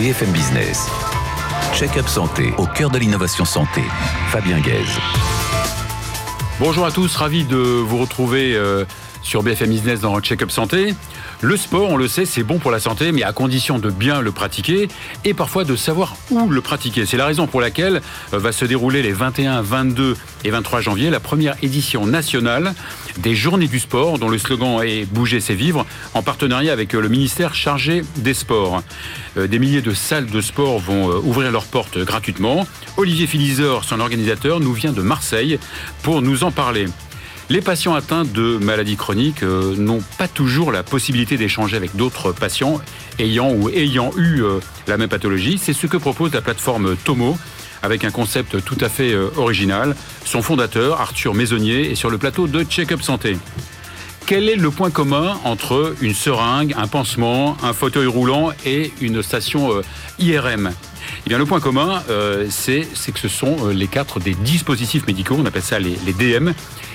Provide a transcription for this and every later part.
BFM Business. Check-up santé au cœur de l'innovation santé. Fabien Guèze. Bonjour à tous, ravi de vous retrouver euh, sur BFM Business dans Check-up santé. Le sport, on le sait, c'est bon pour la santé, mais à condition de bien le pratiquer et parfois de savoir où le pratiquer. C'est la raison pour laquelle euh, va se dérouler les 21, 22 et 23 janvier la première édition nationale des Journées du sport, dont le slogan est Bouger, c'est vivre, en partenariat avec euh, le ministère chargé des sports. Euh, des milliers de salles de sport vont ouvrir leurs portes gratuitement. Olivier Philizor, son organisateur, nous vient de Marseille pour nous en parler. Les patients atteints de maladies chroniques euh, n'ont pas toujours la possibilité d'échanger avec d'autres patients ayant ou ayant eu euh, la même pathologie. C'est ce que propose la plateforme Tomo avec un concept tout à fait euh, original. Son fondateur, Arthur Maisonnier, est sur le plateau de Check-up Santé. Quel est le point commun entre une seringue, un pansement, un fauteuil roulant et une station IRM eh bien, le point commun, c'est que ce sont les quatre des dispositifs médicaux, on appelle ça les DM,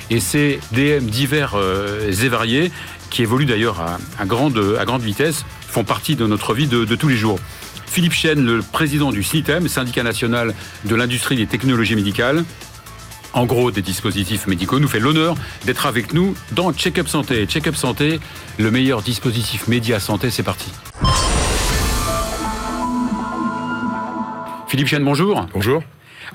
et ces DM divers euh, et variés, qui évoluent d'ailleurs à, grande, vitesse, font partie de notre vie de, tous les jours. Philippe Chen, le président du CITEM, syndicat national de l'industrie des technologies médicales, en gros des dispositifs médicaux, nous fait l'honneur d'être avec nous dans Check-up Santé. Check-up Santé, le meilleur dispositif média santé, c'est parti. Philippe Chen, bonjour. Bonjour.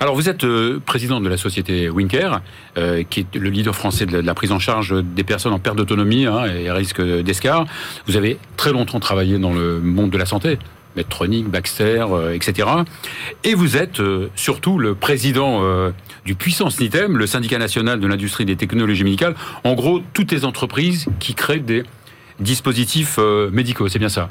Alors vous êtes euh, président de la société Winker, euh, qui est le leader français de la, prise en charge des personnes en perte d'autonomie hein, et risque d'escar. Vous avez très longtemps travaillé dans le monde de la santé. Medtronic, Baxter, euh, etc. Et vous êtes surtout le président du Puissance NITEM, le syndicat national de l'industrie des technologies médicales. En gros, toutes les entreprises qui créent des dispositifs euh, médicaux, c'est bien ça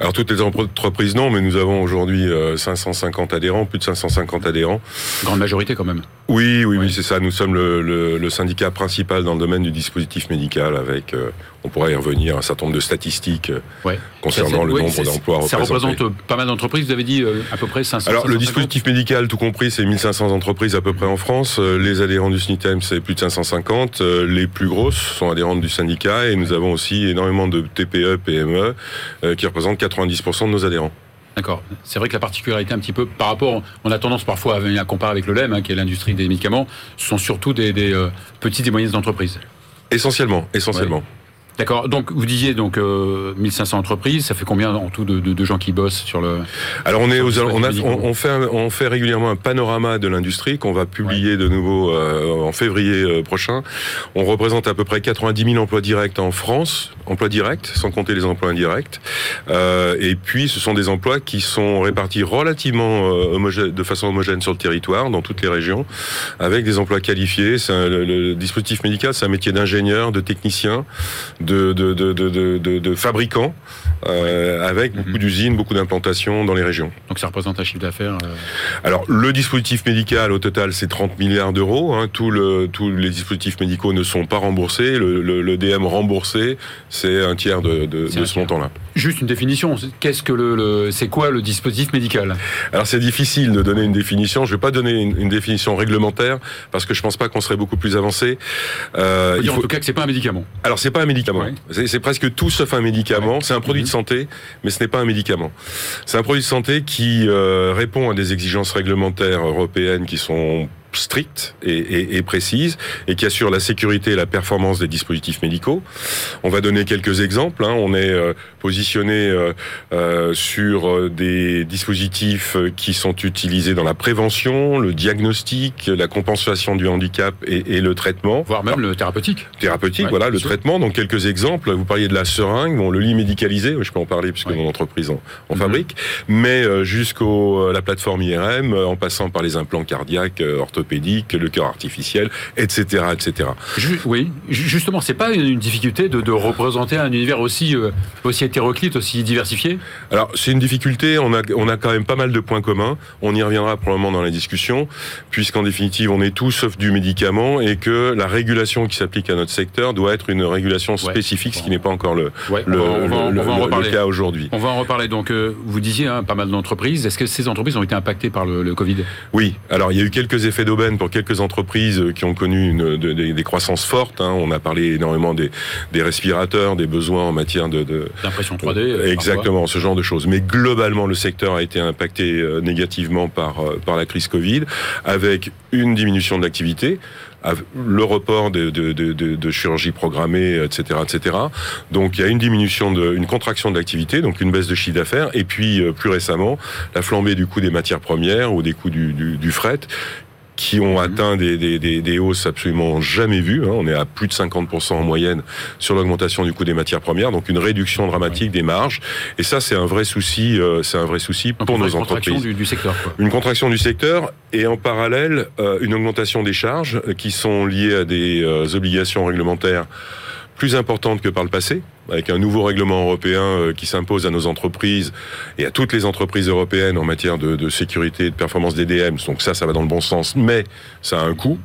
Alors toutes les entreprises non, mais nous avons aujourd'hui 550 euh, adhérents, plus de 550 adhérents. Grande majorité quand même. Oui, oui, oui, c'est ça. Nous sommes le, syndicat principal dans le domaine du dispositif médical avec, euh, on pourrait y revenir, un certain nombre de statistiques concernant le nombre d'emplois Ça représente pas mal d'entreprises, vous avez dit à peu près 500 Alors le dispositif médical, tout compris, c'est 1500 entreprises à peu près en France. Les adhérents du SNITEM, c'est plus de 550. Les plus grosses sont adhérentes du syndicat et nous avons aussi énormément de TPE, PME, euh, qui représentent 90% de nos adhérents. D'accord. C'est vrai que la particularité un petit peu par rapport, on a tendance parfois à venir comparer avec le LEM, hein, qui est l'industrie des médicaments, ce sont surtout des, euh, petites et moyennes entreprises. Essentiellement, essentiellement. D'accord. Donc vous disiez donc 1500 euh, entreprises, ça fait combien en tout de, gens qui bossent sur le Alors on est aux, on, on, fait on fait régulièrement un panorama de l'industrie qu'on va publier de nouveau euh, en février euh, prochain. On représente à peu près 90 000 emplois directs en France, emplois directs sans compter les emplois indirects. et puis ce sont des emplois qui sont répartis relativement de façon homogène sur le territoire dans toutes les régions avec des emplois qualifiés. le, le dispositif médical, c'est un métier d'ingénieur, de technicien de, de, de, de fabricants euh, avec beaucoup mhm. d'usines, beaucoup d'implantations dans les régions. Donc ça représente un chiffre d'affaires euh, Alors le dispositif médical au total c'est 30 milliards d'euros. Hein. Le, tous les dispositifs médicaux ne sont pas remboursés. Le, le, DM remboursé c'est un tiers de, ce montant-là. Juste une définition. Qu'est-ce que le, c'est quoi le dispositif médical? Alors c'est difficile de donner une définition. Je vais pas donner une, définition réglementaire parce que je pense pas qu'on serait beaucoup plus avancé. Euh, il faut en tout cas que c'est pas un médicament. Alors c'est pas un médicament c'est presque tout sauf un médicament. C'est un produit de mhm. santé, mais ce n'est pas un médicament. C'est un produit de santé qui euh, répond à des exigences réglementaires européennes qui sont stricte et, et, et, précise et qui assure la sécurité et la performance des dispositifs médicaux. On va donner quelques exemples. Hein. On est euh, positionné euh, euh, sur des dispositifs qui sont utilisés dans la prévention, le diagnostic, la compensation du handicap et, et le traitement. Voire même le thérapeutique. Thérapeutique, voilà, le traitement. Donc quelques exemples. Vous parliez de la seringue, bon, le lit médicalisé, je peux en parler puisque mon entreprise en, en mhm. fabrique, mais jusqu'au la plateforme IRM, en passant par les implants cardiaques, orthopédiques, le cœur artificiel, etc., etc. oui, justement, c'est pas une difficulté de, représenter un univers aussi euh, aussi hétéroclite, aussi diversifié? Alors c'est une difficulté. On a on a quand même pas mal de points communs. On y reviendra probablement dans la discussion, puisqu'en définitive on est tout sauf du médicament et que la régulation qui s'applique à notre secteur doit être une régulation spécifique, ce qui n'est pas encore le le, cas aujourd'hui. On va en reparler. Donc euh, vous disiez hein, pas mal d'entreprises. Est-ce que ces entreprises ont été impactées par le, le Covid? Oui. Alors il y a eu quelques effets de d'aubaine pour quelques entreprises qui ont connu une, des, croissances fortes. Hein. On a parlé énormément des, respirateurs, des besoins en matière de... D'impression 3D. Exactement, ce genre de choses. Mais globalement, le secteur a été impacté négativement par, par la crise Covid, avec une diminution de l'activité le report de, de, de, de, chirurgie programmée, etc., etc. Donc il y a une diminution, de, une contraction de l'activité, donc une baisse de chiffre d'affaires, et puis euh, plus récemment la flambée du coût des matières premières ou des coûts du, du, du fret qui ont mhm. atteint des, des, des, des, hausses absolument jamais vues. Hein. On est à plus de 50% en moyenne sur l'augmentation du coût des matières premières, donc une réduction dramatique des marges. Et ça, c'est un vrai souci. Euh, c'est un vrai souci pour nos entreprises. Du, du secteur. Quoi. Une contraction du secteur et en parallèle euh, une augmentation des charges qui sont liées à des euh, obligations réglementaires plus importantes que par le passé avec un nouveau règlement européen euh, qui s'impose à nos entreprises et à toutes les entreprises européennes en matière de, sécurité et de performance des DM. Donc ça, ça va dans le bon sens, mais ça a un coût.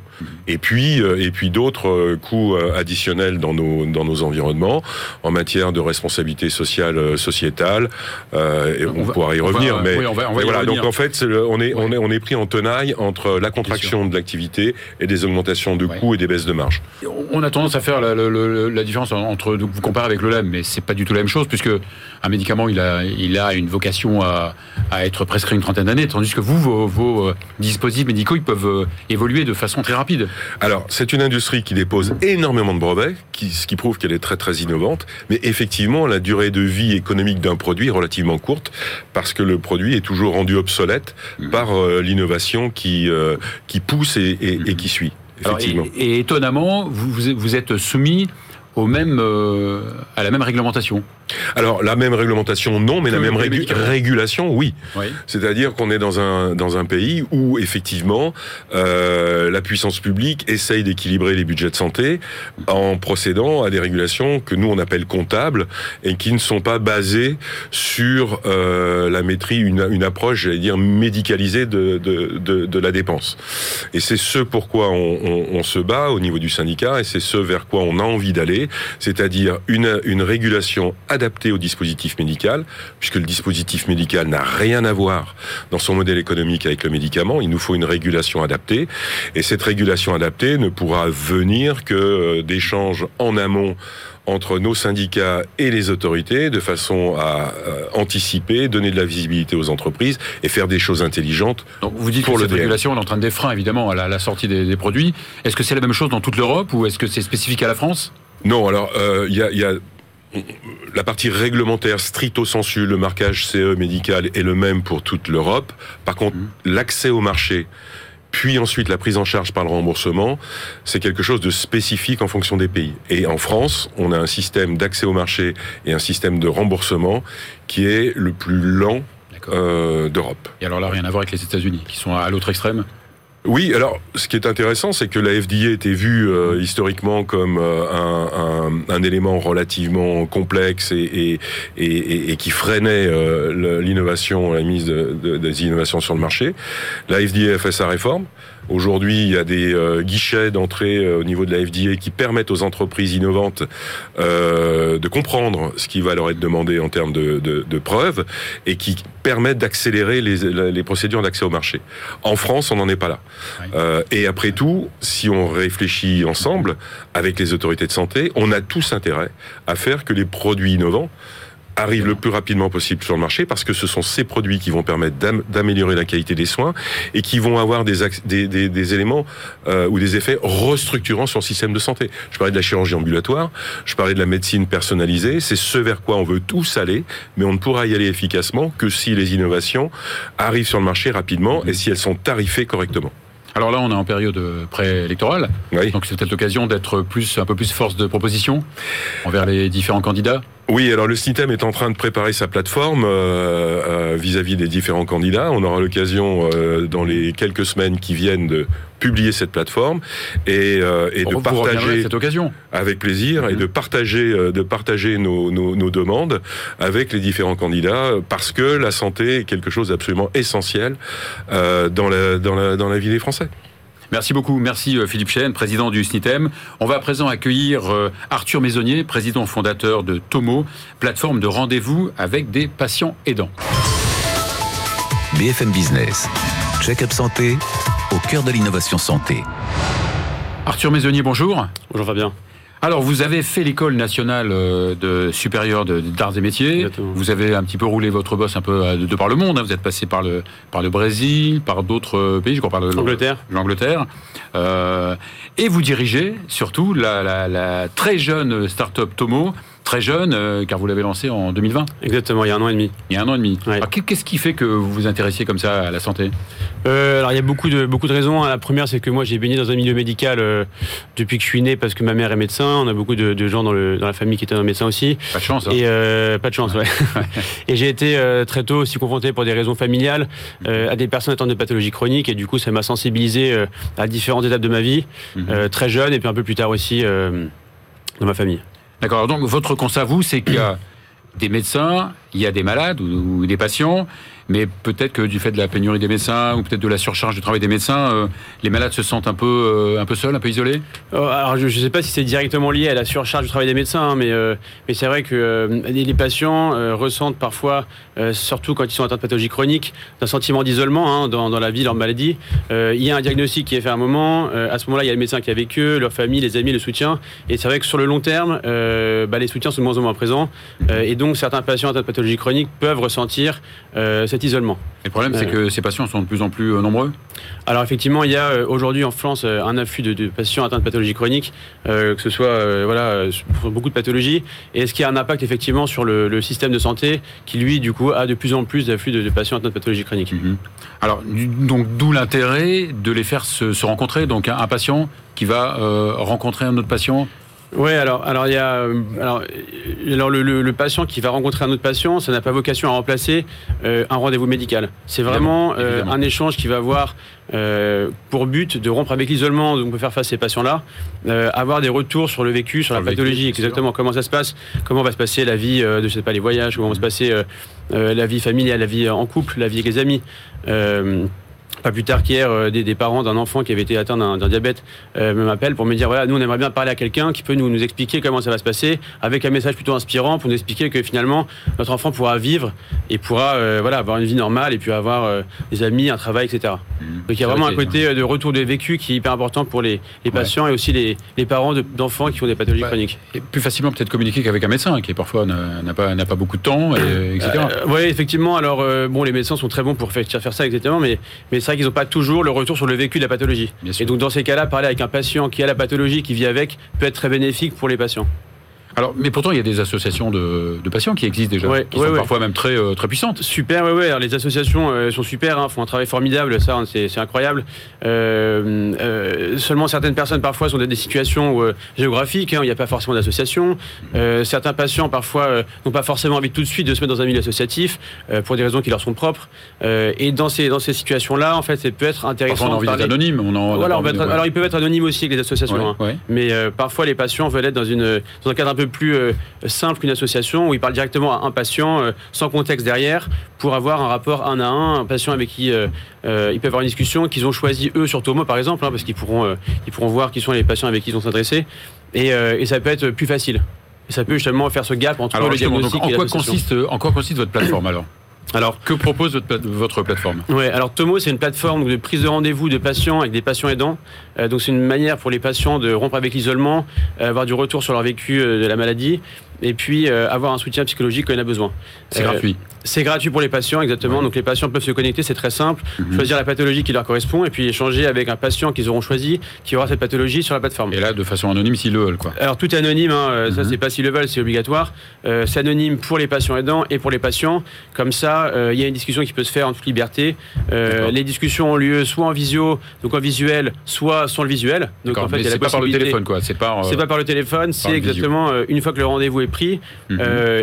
Et puis, euh, et puis d'autres euh, coûts additionnels dans nos dans nos environnements en matière de responsabilité sociale sociétale. on, pourra y revenir, mais, voilà. Donc en fait, on est on est on est pris en tenaille entre la contraction de l'activité et des augmentations de coûts et des baisses de marge. On a tendance à faire la, la différence entre vous comparez avec le mais c'est pas du tout la même chose, puisque un médicament, il a, il a une vocation à, être prescrit une trentaine d'années, tandis que vous, vos, euh, dispositifs médicaux, ils peuvent euh, évoluer de façon très rapide. Alors, c'est une industrie qui dépose énormément de brevets, qui, ce qui prouve qu'elle est très très innovante, mais effectivement, la durée de vie économique d'un produit est relativement courte, parce que le produit est toujours rendu obsolète mmh. par euh, l'innovation qui, qui pousse et, et, qui suit. Effectivement. et, étonnamment, vous, vous êtes soumis au même, euh, à la même réglementation alors la même réglementation non, mais la même régulation oui. C'est-à-dire qu'on est dans un dans un pays où effectivement euh, la puissance publique essaye d'équilibrer les budgets de santé en procédant à des régulations que nous on appelle comptables et qui ne sont pas basées sur euh, la maîtrise, une, une approche j'allais dire médicalisée de, de, de, de la dépense. Et c'est ce pourquoi on, on, on se bat au niveau du syndicat et c'est ce vers quoi on a envie d'aller, c'est-à-dire une une régulation adapté au dispositif médical, puisque le dispositif médical n'a rien à voir dans son modèle économique avec le médicament. Il nous faut une régulation adaptée. Et cette régulation adaptée ne pourra venir que euh, d'échanges en amont entre nos syndicats et les autorités de façon à euh, anticiper, donner de la visibilité aux entreprises et faire des choses intelligentes. Donc vous dites pour que cette régulation est en train de des freins évidemment à la, sortie des, produits. Est-ce que c'est la même chose dans toute l'Europe ou est-ce que c'est spécifique à la France? Non, alors euh, il y, a, y a la partie réglementaire stricto sensu, le marquage CE médical est le même pour toute l'Europe. Par contre, mmh. l'accès au marché, puis ensuite la prise en charge par le remboursement, c'est quelque chose de spécifique en fonction des pays. Et en France, on a un système d'accès au marché et un système de remboursement qui est le plus lent euh, d'Europe. Et alors là, rien à voir avec les États-Unis, qui sont à l'autre extrême? Oui, alors ce qui est intéressant, c'est que la FDA était vue euh, historiquement comme euh, un, un, élément relativement complexe et, qui freinait euh, l'innovation, la mise de, de, des innovations sur le marché. La FDA a fait sa réforme. Aujourd'hui, il y a des euh, guichets d'entrée euh, au niveau de la FDA qui permettent aux entreprises innovantes euh, de comprendre ce qui va leur être demandé en termes de, de, de preuves et qui permettent d'accélérer les, les, procédures d'accès au marché. En France, on n'en est pas là. Euh, et après tout, si on réfléchit ensemble avec les autorités de santé, on a tous intérêt à faire que les produits innovants arrive le plus rapidement possible sur le marché parce que ce sont ces produits qui vont permettre d'améliorer la qualité des soins et qui vont avoir des, des, des, des éléments euh, ou des effets restructurants sur le système de santé. Je parlais de la chirurgie ambulatoire, je parlais de la médecine personnalisée, c'est ce vers quoi on veut tous aller, mais on ne pourra y aller efficacement que si les innovations arrivent sur le marché rapidement et si elles sont tarifées correctement. Alors là, on est en période préélectorale, oui. donc c'est peut-être l'occasion d'être plus, un peu plus force de proposition envers les différents candidats. Oui, alors le CITEM est en train de préparer sa plateforme euh, euh, vis-à-vis -vis des différents candidats. On aura l'occasion euh, dans les quelques semaines qui viennent de publier cette plateforme et, euh, et de partager cette occasion avec plaisir mmh. et de partager de partager nos, nos, nos, demandes avec les différents candidats parce que la santé est quelque chose d'absolument essentiel dans la, dans la dans la vie des Français. Merci beaucoup. Merci euh, Philippe Chêne, président du SNITEM. On va à présent accueillir euh, Arthur Maisonnier, président fondateur de Tomo, plateforme de rendez-vous avec des patients aidants. BFM Business, check-up santé au cœur de l'innovation santé. Arthur Maisonnier, bonjour. Bonjour Fabien. Alors, vous avez fait l'école nationale euh, de supérieure d'arts et métiers. Vous avez un petit peu roulé votre boss un peu euh, de, par le monde. Hein. Vous êtes passé par le, par le Brésil, par d'autres euh, pays, je crois par l'Angleterre. L'Angleterre. et vous dirigez surtout la, la très jeune start-up Tomo, très jeune, euh, car vous l'avez lancé en 2020. Exactement, il y a un an et demi. Il y a un an et demi. qu'est-ce qui fait que vous vous intéressiez comme ça à la santé? Euh, Alors, il y a beaucoup de, beaucoup de raisons. La première, c'est que moi, j'ai baigné dans un milieu médical euh, depuis que je suis né, parce que ma mère est médecin. On a beaucoup de, gens dans, le, dans, la famille qui étaient médecins aussi. Pas de chance. Hein. Et, pas de chance, ouais. et j'ai été très tôt aussi confronté pour des raisons familiales à des personnes atteintes de pathologies chroniques. Et du coup, ça m'a sensibilisé à différentes étapes de ma vie, mhm. très jeune, et puis un peu plus tard aussi dans ma famille. D'accord. Donc votre constat, vous, c'est qu'il y a des médecins, il y a des malades ou des patients, mais peut-être que du fait de la pénurie des médecins ou peut-être de la surcharge du travail des médecins, euh, les malades se sentent un peu, euh, un peu seuls, un peu isolés? Euh, Alors je ne sais pas si c'est directement lié à la surcharge du travail des médecins, hein, mais, mais c'est vrai que les patients ressentent parfois, surtout quand ils sont atteints de pathologie chronique, un sentiment d'isolement hein, dans, dans, la vie, leur maladie. il y a un diagnostic qui est fait à un moment, à ce moment-là il y a le médecin qui est avec eux, leur famille, les amis, le soutien, et c'est vrai que sur le long terme, bah, les soutiens sont de moins en moins présents, et donc certains patients atteints de pathologie chronique peuvent ressentir cet isolement. Le problème, c'est que ces patients sont de plus en plus euh, nombreux Alors effectivement, il y a euh, aujourd'hui en France euh, un afflux de, patients atteints de pathologies chroniques, que ce soit voilà, pour beaucoup de pathologies, et ce qui a un impact effectivement sur le, système de santé qui, lui, du coup, a de plus en plus d'afflux de, patients atteints de pathologies chroniques. Mhm. Alors, donc d'où l'intérêt de les faire se, rencontrer. Donc un, patient qui va rencontrer un autre patient oui, alors, alors il y a, euh, alors, alors le, patient qui va rencontrer un autre patient, ça n'a pas vocation à remplacer euh, un rendez-vous médical. C'est vraiment euh, un échange qui va avoir pour but de rompre avec l'isolement dont on peut faire face à ces patients-là, avoir des retours sur le vécu, sur, la pathologie, exactement. Comment ça se passe, comment va se passer la vie de, je sais pas, les voyages, comment va se passer la vie familiale, la vie en couple, la vie avec les amis? Pas plus tard qu'hier, euh, des, parents d'un enfant qui avait été atteint d'un diabète euh, me m'appellent pour me dire voilà, nous on aimerait bien parler à quelqu'un qui peut nous, nous expliquer comment ça va se passer, avec un message plutôt inspirant pour nous expliquer que finalement notre enfant pourra vivre et pourra euh, voilà, avoir une vie normale et puis avoir des amis, un travail, etc. Mmh. Donc il y a vraiment un côté de retour de vécu qui est hyper important pour les, patients et aussi les, les parents d'enfants qui ont des pathologies chroniques. Et plus facilement peut-être communiquer qu'avec un médecin qui parfois n'a pas, pas beaucoup de temps, et, etc. oui, effectivement. Alors bon, les médecins sont très bons pour faire, faire ça, exactement, mais, mais c'est vrai qu'ils n'ont pas toujours le retour sur le vécu de la pathologie. Et donc dans ces cas-là, parler avec un patient qui a la pathologie, qui vit avec, peut être très bénéfique pour les patients. Alors, mais pourtant, il y a des associations de, patients qui existent déjà, qui sont parfois même très, euh, très puissantes. Super, oui, oui. les associations euh, sont super, hein, font un travail formidable, ça, c'est incroyable. Euh, seulement, certaines personnes, parfois, sont dans des situations géographiques, hein, où il n'y a pas forcément d'association. certains patients, parfois, n'ont pas forcément envie tout de suite de se mettre dans un milieu associatif, pour des raisons qui leur sont propres. et dans ces, dans ces situations-là, en fait, ça peut être intéressant. Parfois, on a envie d'être anonyme. On voilà, alors, ils peuvent être anonymes aussi avec les associations. Hein. mais parfois, les patients veulent être dans, une, dans un cadre un peu plus euh, simple qu'une association où il parle directement à un patient euh, sans contexte derrière pour avoir un rapport un à un, un patient avec qui euh, ils peuvent avoir une discussion qu'ils ont choisi eux sur Tomo par exemple, hein, parce qu'ils pourront, ils pourront voir qui sont les patients avec qui ils vont s'adresser et, et ça peut être plus facile. Et ça peut justement faire ce gap entre le diagnostic et quoi consiste, En quoi consiste votre plateforme alors? Alors, que propose votre, votre plateforme? Ouais, alors Tomo, c'est une plateforme de prise de rendez-vous de patients avec des patients aidants. Euh, donc, c'est une manière pour les patients de rompre avec l'isolement, euh, avoir du retour sur leur vécu euh, de la maladie, et puis avoir un soutien psychologique quand il a besoin. C'est gratuit. C'est gratuit pour les patients, exactement. Donc les patients peuvent se connecter, c'est très simple, mhm. choisir la pathologie qui leur correspond et puis échanger avec un patient qu'ils auront choisi qui aura cette pathologie sur la plateforme. Et là, de façon anonyme s'ils le veulent, quoi. Alors tout est anonyme, hein, euh, ça mhm. c'est pas s'ils le veulent, c'est obligatoire. Euh, c'est anonyme pour les patients aidants et pour les patients. Comme ça, il y a une discussion qui peut se faire en toute liberté. les discussions ont lieu soit en visio, donc en visuel, soit sans le visuel. Donc en fait, c'est pas par le téléphone, quoi. C'est pas. C'est pas par le téléphone. C'est exactement une fois que le rendez-vous est pris, mhm.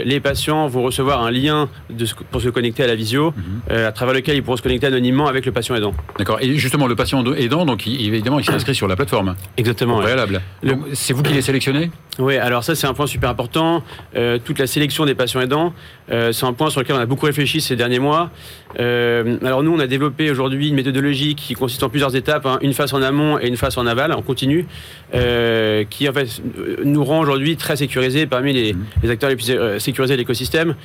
les patients vont recevoir un lien de, pour se connecter à la visio, mhm. euh, à travers lequel ils pourront se connecter anonymement avec le patient aidant. D'accord. Et justement, le patient aidant, donc évidemment, il s'inscrit sur la plateforme. Exactement. préalable. C'est vous qui les sélectionnez? Oui. Alors ça, c'est un point super important. Euh, toute la sélection des patients aidants, euh, c'est un point sur lequel on a beaucoup réfléchi ces derniers mois. alors nous, on a développé aujourd'hui une méthodologie qui consiste en plusieurs étapes, hein. une phase en amont et une phase en aval, en continu, qui en fait nous rend aujourd'hui très sécurisés parmi les, les acteurs les plus sécurisés de l'écosystème.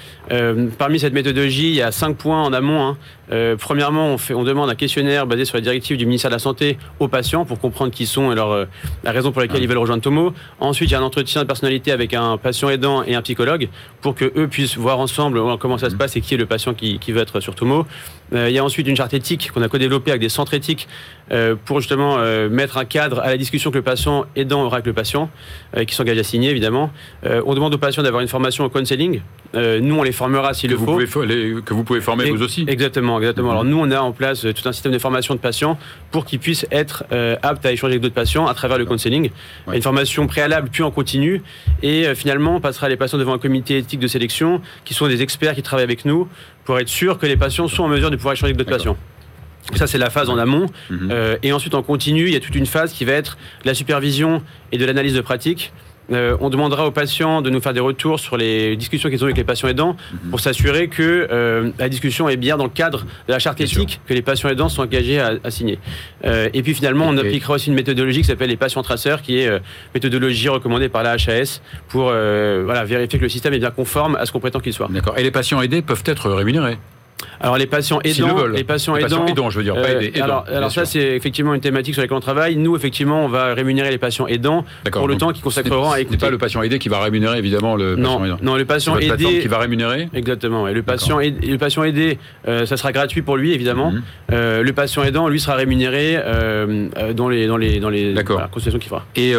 parmi cette méthodologie, il y a cinq points en amont. Hein. premièrement, on, fait, on demande un questionnaire basé sur la directive du ministère de la Santé aux patients pour comprendre qui sont et leur, la raison pour laquelle ils veulent rejoindre Tomo. Ensuite, il y a un entretien de personnalité avec un patient aidant et un psychologue pour que eux puissent voir ensemble comment ça se passe et qui est le patient qui, qui veut être sur Tomo. Il y a ensuite une charte éthique qu'on a co-développée avec des centres éthiques pour justement mettre un cadre à la discussion que le patient aidant aura avec le patient, qui s'engage à signer évidemment. on demande aux patients d'avoir une formation au counseling. nous, on les formera s'il le faut. que vous pouvez former vous aussi. Exactement, exactement. Alors nous, on a en place tout un système de formation de patients pour qu'ils puissent être aptes à échanger avec d'autres patients à travers le counseling. Une formation préalable puis en continu. Et finalement, on passera les patients devant un comité éthique de sélection qui sont des experts qui travaillent avec nous pour être sûr que les patients sont en mesure de pouvoir échanger avec d'autres patients. Ça, c'est la phase en amont. Mhm. Euh, et ensuite, en continu, il y a toute une phase qui va être la supervision et de l'analyse de pratique. Euh, on demandera aux patients de nous faire des retours sur les discussions qu'ils ont avec les patients aidants mhm. pour s'assurer que euh, la discussion est bien dans le cadre de la charte éthique que les patients aidants sont engagés à, signer. Euh, et puis finalement, on appliquera aussi une méthodologie qui s'appelle les patients traceurs, qui est méthodologie recommandée par la HAS pour voilà, vérifier que le système est bien conforme à ce qu'on prétend qu'il soit. D'accord. Et les patients aidés peuvent être rémunérés alors les patients aidants, les patients aidants, je veux dire, pas euh, alors, alors ça c'est effectivement une thématique sur laquelle on travaille. Nous effectivement, on va rémunérer les patients aidants pour le temps qu'ils consacreront à écouter. n'est pas le patient aidé qui va rémunérer évidemment le non, patient aidant. Non, le patient aidé qui va rémunérer. Exactement. Et le patient aidé, le patient aidé, euh, ça sera gratuit pour lui évidemment. Mhm. Euh, le patient aidant, lui, sera rémunéré dans les dans les dans les consultations qu'il fera. Et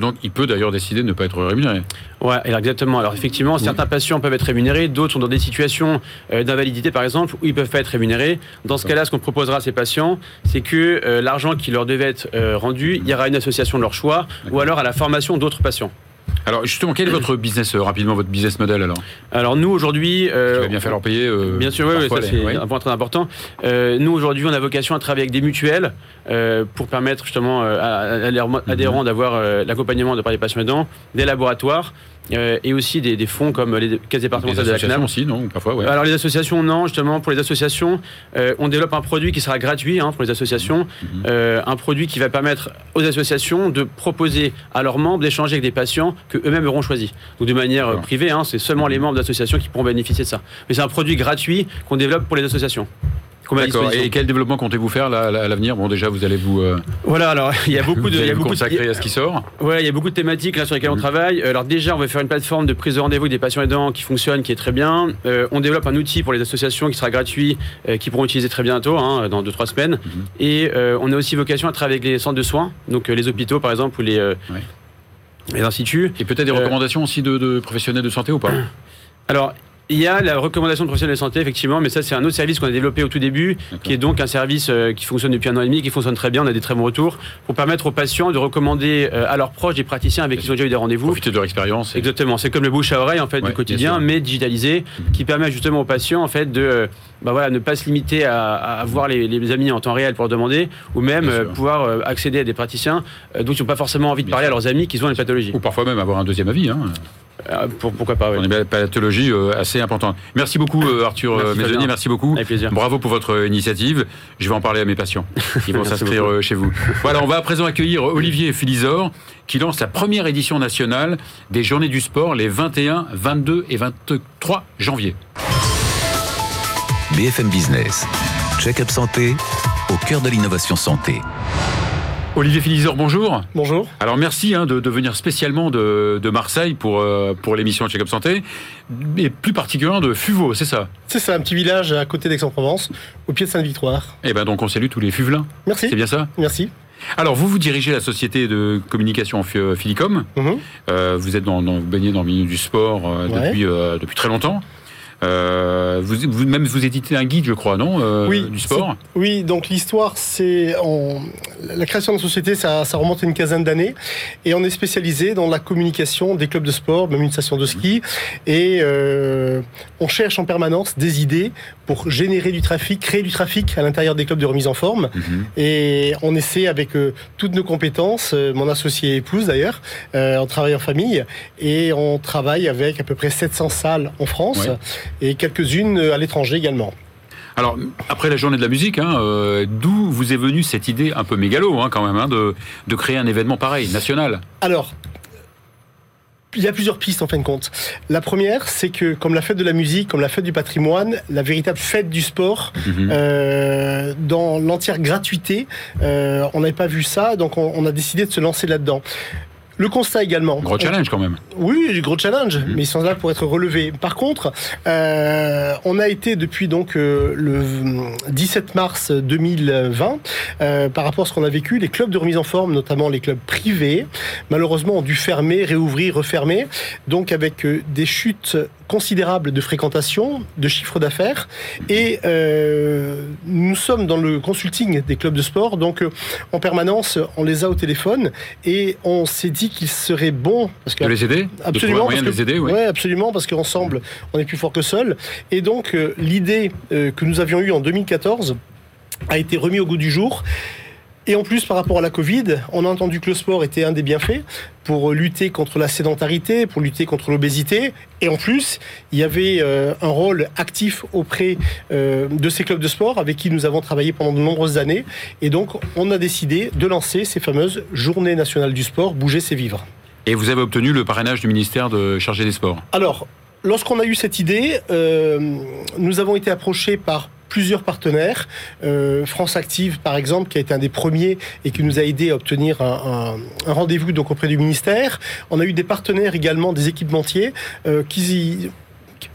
donc il peut d'ailleurs décider de ne pas être rémunéré. Ouais, exactement. Alors effectivement, certains patients peuvent être rémunérés, d'autres sont dans des situations d'invalidité par exemple où ils peuvent pas être rémunérés. Dans ce cas-là, ce qu'on proposera à ces patients, c'est que euh, l'argent qui leur devait être euh, rendu ira à une association de leur choix ou alors à la formation d'autres patients. Alors justement, quel est votre business euh, rapidement, votre business model alors? Alors nous aujourd'hui, euh, il va bien falloir payer. bien sûr, oui, ça c'est un point très important. nous aujourd'hui, on a vocation à travailler avec des mutuelles pour permettre justement à, leurs mhm. adhérents d'avoir l'accompagnement de par les patients aidants, des laboratoires. Euh, et aussi des, fonds comme les caisses départementales de la CNAM. aussi, non Parfois, ouais. Alors les associations, non, justement, pour les associations, euh, on développe un produit qui sera gratuit hein, pour les associations, mhm. euh, un produit qui va permettre aux associations de proposer à leurs membres d'échanger avec des patients que eux-mêmes auront choisis. Donc de manière privée, hein, c'est seulement les membres d'associations qui pourront bénéficier de ça. Mais c'est un produit gratuit qu'on développe pour les associations. D'accord. Et quel développement comptez-vous faire là, à l'avenir? Bon, déjà, vous allez vous. Euh, voilà, alors il y a beaucoup de. il y a beaucoup consacrer à ce qui sort. Ouais, il y a beaucoup de thématiques là sur lesquelles on mhm. travaille. Alors déjà, on va faire une plateforme de prise de rendez-vous des patients aidants qui fonctionne, qui est très bien. Euh, on développe un outil pour les associations qui sera gratuit, euh, qui pourront utiliser très bientôt, hein, dans 2-3 semaines. Mhm. Et on a aussi vocation à travailler avec les centres de soins, donc les hôpitaux par exemple ou les. Les instituts. Et peut-être des recommandations aussi de, de professionnels de santé ou pas? Alors, il y a la recommandation de professionnels de santé, effectivement, mais ça, c'est un autre service qu'on a développé au tout début, qui est donc un service euh, qui fonctionne depuis un an et demi, qui fonctionne très bien. On a des très bons retours pour permettre aux patients de recommander euh, à leurs proches des praticiens avec qui ils ont déjà eu des rendez-vous. Profiter de leur expérience. Exactement. C'est comme le bouche à oreille, en fait, du quotidien, mais digitalisé, mhm. qui permet justement aux patients, en fait, de euh, bah voilà, ne pas se limiter à, voir les, amis en temps réel pour leur demander, ou même pouvoir accéder à des praticiens dont ils n'ont pas forcément envie de parler à leurs amis qui ont une pathologie. Ou parfois même avoir un deuxième avis. Hein. Euh, pourquoi pas oui. Une pathologie euh, assez importante. Merci beaucoup euh, Arthur merci, merci beaucoup. Bravo pour votre initiative. Je vais en parler à mes patients qui vont s'inscrire chez vous. Voilà, on va à présent accueillir Olivier Philizor qui lance la première édition nationale des Journées du Sport les 21, 22 et 23 janvier. BFM Business, check-up santé au cœur de l'innovation santé. Olivier Philizor, bonjour. Bonjour. Alors merci hein, de, venir spécialement de, Marseille pour, euh, pour l'émission Check-up Santé, et plus particulièrement de Fuveau, c'est ça? C'est ça, un petit village à côté d'Aix-en-Provence, au pied de Sainte-Victoire. Et eh ben donc on salue tous les Fuvelins. Merci. C'est bien ça? Merci. Alors, vous, vous dirigez la société de communication Filicom. Mhm. Euh, vous êtes dans, dans, baigné dans le milieu du sport euh, depuis, depuis très longtemps. Euh, vous, même vous éditez un guide, je crois, non euh, Oui. Du sport. Oui. Donc l'histoire, c'est la création de la société, ça, remonte à une quinzaine d'années, et on est spécialisé dans la communication des clubs de sport, même une station de ski, et euh, on cherche en permanence des idées pour générer du trafic, créer du trafic à l'intérieur des clubs de remise en forme, mhm. et on essaie avec toutes nos compétences, mon associé épouse d'ailleurs, on travaille en famille, et on travaille avec à peu près 700 salles en France et quelques-unes à l'étranger également. Alors, après la journée de la musique, hein, euh, d'où vous est venue cette idée un peu mégalo, hein, quand même, hein, de, de, créer un événement pareil, national? Alors, il y a plusieurs pistes en fin de compte. La première, c'est que comme la fête de la musique, comme la fête du patrimoine, la véritable fête du sport, mhm. euh, dans l'entière gratuité, euh, on n'avait pas vu ça, donc on, on, a décidé de se lancer là-dedans. Le constat également. Gros challenge quand même. Oui, gros challenge, mhm. mais ils sont là pour être relevés. Par contre, euh, on a été depuis donc euh, le 17 mars 2020, euh, par rapport à ce qu'on a vécu, les clubs de remise en forme, notamment les clubs privés, malheureusement ont dû fermer, réouvrir, refermer, donc avec des chutes considérables de fréquentation, de chiffre d'affaires, et euh, nous sommes dans le consulting des clubs de sport, donc euh, en permanence, on les a au téléphone, et on s'est dit qu'il serait bon. Parce que, de les aider? Absolument. Parce que, les aider, oui. Ouais, absolument, parce qu'ensemble, on est plus fort que seul. Et donc, euh, l'idée euh, que nous avions eue en 2014 a été remise au goût du jour. Et en plus, par rapport à la Covid, on a entendu que le sport était un des bienfaits pour lutter contre la sédentarité, pour lutter contre l'obésité. Et en plus, il y avait euh, un rôle actif auprès euh, de ces clubs de sport avec qui nous avons travaillé pendant de nombreuses années. Et donc, on a décidé de lancer ces fameuses Journées nationales du sport, Bouger, c'est vivre. Et vous avez obtenu le parrainage du ministère de chargé des sports? Alors, lorsqu'on a eu cette idée, euh, nous avons été approchés par plusieurs partenaires. Euh, France Active, par exemple, qui a été un des premiers et qui nous a aidé à obtenir un, rendez-vous donc auprès du ministère. On a eu des partenaires également, des équipementiers, euh, qui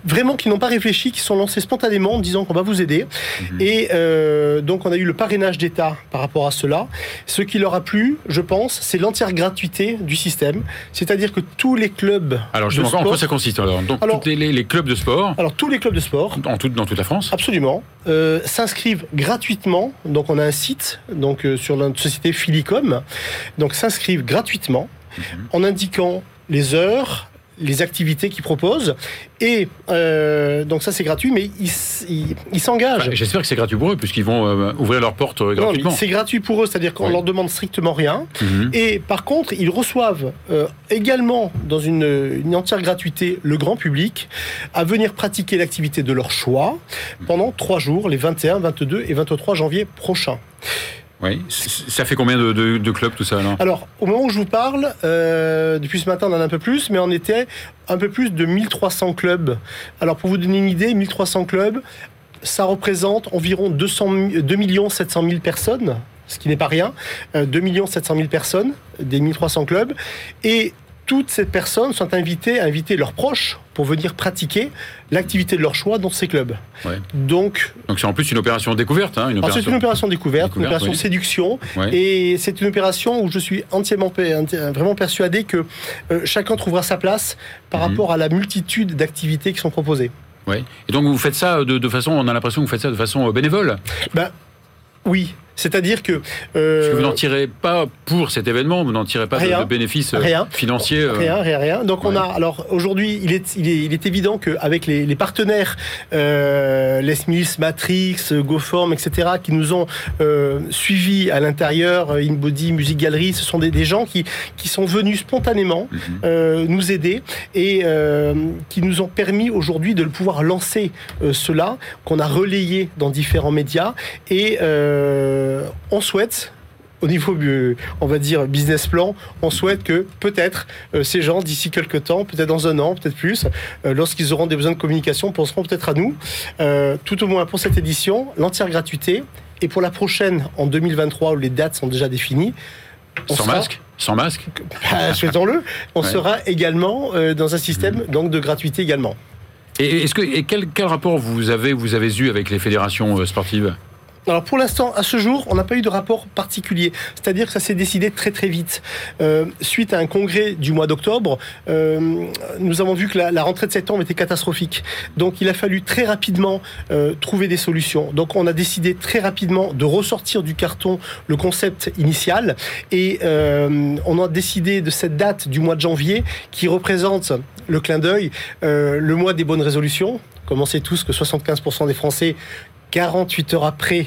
vraiment qui n'ont pas réfléchi, qui sont lancés spontanément en disant qu'on va vous aider. Mhm. Et euh, donc on a eu le parrainage d'État par rapport à cela. Ce qui leur a plu, je pense, c'est l'entière gratuité du système. C'est-à-dire que tous les clubs. Alors justement, de sport, en quoi ça consiste alors? Donc tous les, clubs de sport? Alors tous les clubs de sport. En tout, dans toute la France? Absolument. Euh, s'inscrivent gratuitement. Donc on a un site donc euh, sur notre société Filicom. Donc s'inscrivent gratuitement mhm. en indiquant les heures, les activités qu'ils proposent. Et euh, donc ça c'est gratuit, mais ils s'engagent. J'espère que c'est gratuit pour eux, puisqu'ils vont euh, ouvrir leurs portes euh, gratuitement. C'est gratuit pour eux, c'est-à-dire qu'on leur demande strictement rien. Mhm. Et par contre, ils reçoivent également, dans une, une, entière gratuité, le grand public à venir pratiquer l'activité de leur choix pendant trois jours, les 21, 22 et 23 janvier prochains. Oui. Ça fait combien de, clubs tout ça alors? Alors, au moment où je vous parle, euh, depuis ce matin, on en a un peu plus, mais on était un peu plus de 1300 clubs. Alors, pour vous donner une idée, 1300 clubs, ça représente environ 200, 2 700 000 personnes ce qui n'est pas rien, 2 700 000 personnes, des 1300 clubs, et toutes ces personnes sont invitées à inviter leurs proches pour venir pratiquer l'activité de leur choix dans ces clubs. Donc, donc c'est en plus une opération découverte. Hein, c'est une opération découverte, une opération séduction, et c'est une opération où je suis entièrement vraiment persuadé que euh, chacun trouvera sa place par mhm. rapport à la multitude d'activités qui sont proposées. Oui. Et donc vous faites ça de, de façon, on a l'impression que vous faites ça de façon euh, bénévole? Ben, oui, c'est-à-dire que, euh, Parce que vous n'en tirez pas pour cet événement, vous n'en tirez pas de, bénéfices euh, rien, financiers. Euh, rien, rien, rien. Donc on a, alors aujourd'hui, il est, il, est, il est évident qu'avec les, les partenaires, euh, Les Smiths, Matrix, GoForm, etc., qui nous ont euh, suivis à l'intérieur, InBody, Music Gallery, ce sont des, des gens qui, qui sont venus spontanément mhm. euh, nous aider et qui nous ont permis aujourd'hui de pouvoir lancer cela, qu'on a relayé dans différents médias et euh, on souhaite au niveau, on va dire, business plan, on souhaite que peut-être euh, ces gens, d'ici quelques temps, peut-être dans un an, peut-être plus, euh, lorsqu'ils auront des besoins de communication, penseront peut-être à nous. tout au moins pour cette édition, l'entière gratuité. Et pour la prochaine, en 2023, où les dates sont déjà définies, sans masque? Sans masque? Bah, Souhaitons-le. On sera également dans un système mmh. donc de gratuité également. Et, est-ce que, et quel, quel rapport vous avez, vous avez eu avec les fédérations sportives? Alors pour l'instant, à ce jour, on n'a pas eu de rapport particulier. C'est-à-dire que ça s'est décidé très très vite. Euh, suite à un congrès du mois d'octobre, euh, nous avons vu que la, rentrée de septembre était catastrophique. Donc il a fallu très rapidement euh, trouver des solutions. Donc on a décidé très rapidement de ressortir du carton le concept initial et on a décidé de cette date du mois de janvier qui représente le clin d'œil, le mois des bonnes résolutions. Comme on sait tous que 75% des Français 48 heures après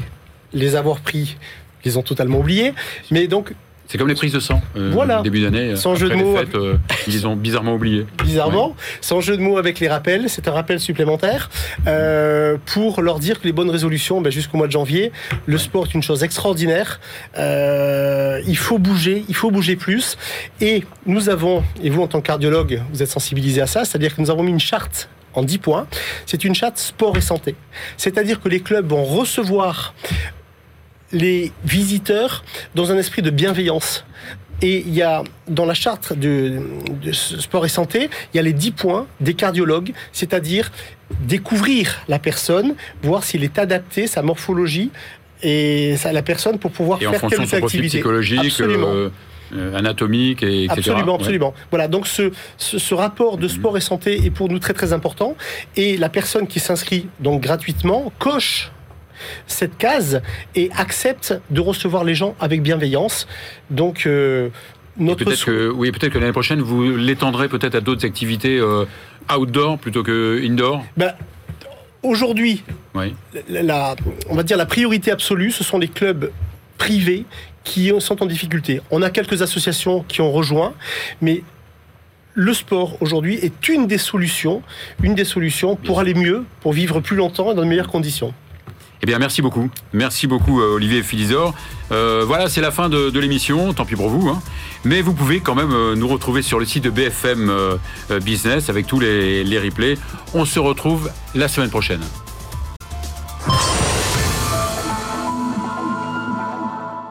les avoir pris, ils ont totalement oublié. Mais donc, C'est comme les prises de sang. Euh, voilà. Début d'année. Sans jeu de mots. Euh, ils ont bizarrement oublié. Bizarrement. Sans jeu de mots avec les rappels. C'est un rappel supplémentaire euh, pour leur dire que les bonnes résolutions, ben, jusqu'au mois de janvier, le sport est une chose extraordinaire. il faut bouger, il faut bouger plus. Et nous avons, et vous en tant que cardiologue, vous êtes sensibilisé à ça, c'est-à-dire que nous avons mis une charte en 10 points. C'est une charte sport et santé. C'est-à-dire que les clubs vont recevoir les visiteurs dans un esprit de bienveillance. Et il y a, dans la charte de, sport et santé, il y a les 10 points des cardiologues, c'est-à-dire découvrir la personne, voir s'il est adapté, sa morphologie et la personne pour pouvoir faire telle activité. psychologique, Absolument. Euh, anatomique, et, etc. Absolument, absolument. Voilà, donc ce, ce, rapport de sport et santé est pour nous très très important. Et la personne qui s'inscrit donc gratuitement coche cette case et accepte de recevoir les gens avec bienveillance. Donc, euh, notre peut-être que, oui, peut-être que l'année prochaine, vous l'étendrez peut-être à d'autres activités euh, outdoor plutôt que indoor? Ben, Aujourd'hui, la, on va dire la priorité absolue, ce sont les clubs privés qui sont en difficulté. On a quelques associations qui ont rejoint, mais le sport aujourd'hui est une des solutions, une des solutions pour aller mieux, pour vivre plus longtemps et dans de meilleures conditions. Eh bien, merci beaucoup. Merci beaucoup, euh, Olivier Philizor. Euh, voilà, c'est la fin de, l'émission. Tant pis pour vous. Hein. Mais vous pouvez quand même euh, nous retrouver sur le site de BFM Business avec tous les replays. On se retrouve la semaine prochaine.